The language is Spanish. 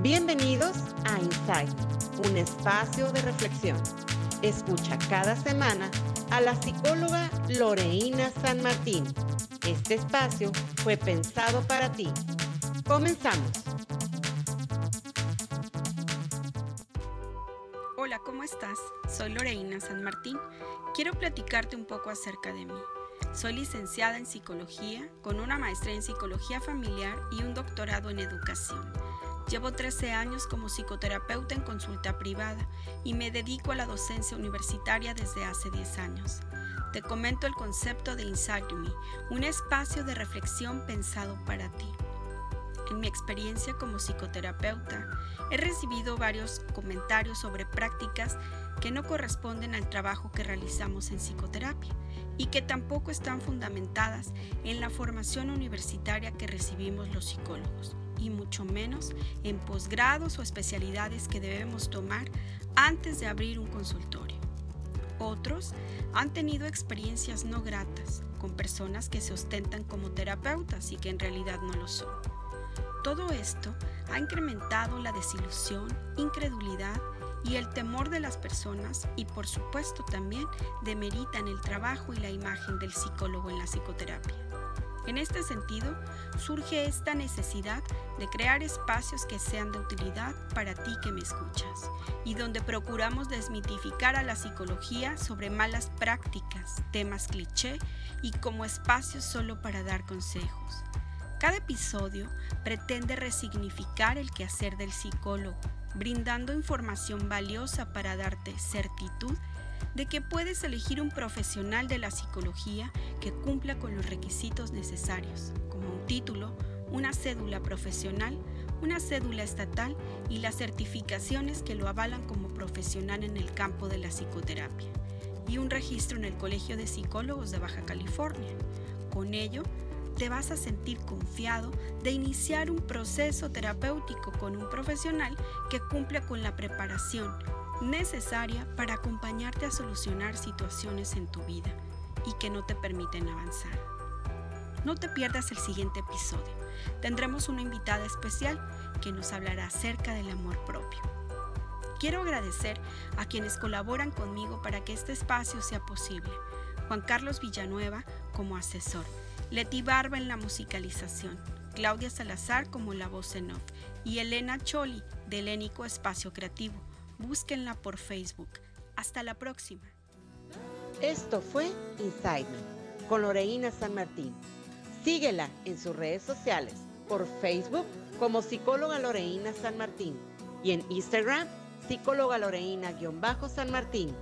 Bienvenidos a Insight, un espacio de reflexión. Escucha cada semana a la psicóloga Loreína San Martín. Este espacio fue pensado para ti. Comenzamos. Hola, ¿cómo estás? Soy Loreína San Martín. Quiero platicarte un poco acerca de mí. Soy licenciada en psicología, con una maestría en psicología familiar y un doctorado en educación. Llevo 13 años como psicoterapeuta en consulta privada y me dedico a la docencia universitaria desde hace 10 años. Te comento el concepto de Inside Me, un espacio de reflexión pensado para ti. En mi experiencia como psicoterapeuta, he recibido varios comentarios sobre prácticas que no corresponden al trabajo que realizamos en psicoterapia y que tampoco están fundamentadas en la formación universitaria que recibimos los psicólogos y mucho menos en posgrados o especialidades que debemos tomar antes de abrir un consultorio. Otros han tenido experiencias no gratas con personas que se ostentan como terapeutas y que en realidad no lo son. Todo esto ha incrementado la desilusión, incredulidad y el temor de las personas y por supuesto también demeritan el trabajo y la imagen del psicólogo en la psicoterapia. En este sentido, surge esta necesidad de crear espacios que sean de utilidad para ti que me escuchas y donde procuramos desmitificar a la psicología sobre malas prácticas, temas cliché y como espacios solo para dar consejos. Cada episodio pretende resignificar el quehacer del psicólogo, brindando información valiosa para darte certitud de que puedes elegir un profesional de la psicología que cumpla con los requisitos necesarios, como un título, una cédula profesional, una cédula estatal y las certificaciones que lo avalan como profesional en el campo de la psicoterapia, y un registro en el Colegio de Psicólogos de Baja California. Con ello, te vas a sentir confiado de iniciar un proceso terapéutico con un profesional que cumpla con la preparación necesaria para acompañarte a solucionar situaciones en tu vida y que no te permiten avanzar. No te pierdas el siguiente episodio. Tendremos una invitada especial que nos hablará acerca del amor propio. Quiero agradecer a quienes colaboran conmigo para que este espacio sea posible. Juan Carlos Villanueva como asesor, Leti Barba en la musicalización, Claudia Salazar como la voz en off y Elena Choli de Helénico Espacio Creativo. Búsquenla por Facebook. Hasta la próxima. Esto fue Inside Me con Loreína San Martín. Síguela en sus redes sociales por Facebook como psicóloga Loreína San Martín y en Instagram psicóloga Loreína-San Martín.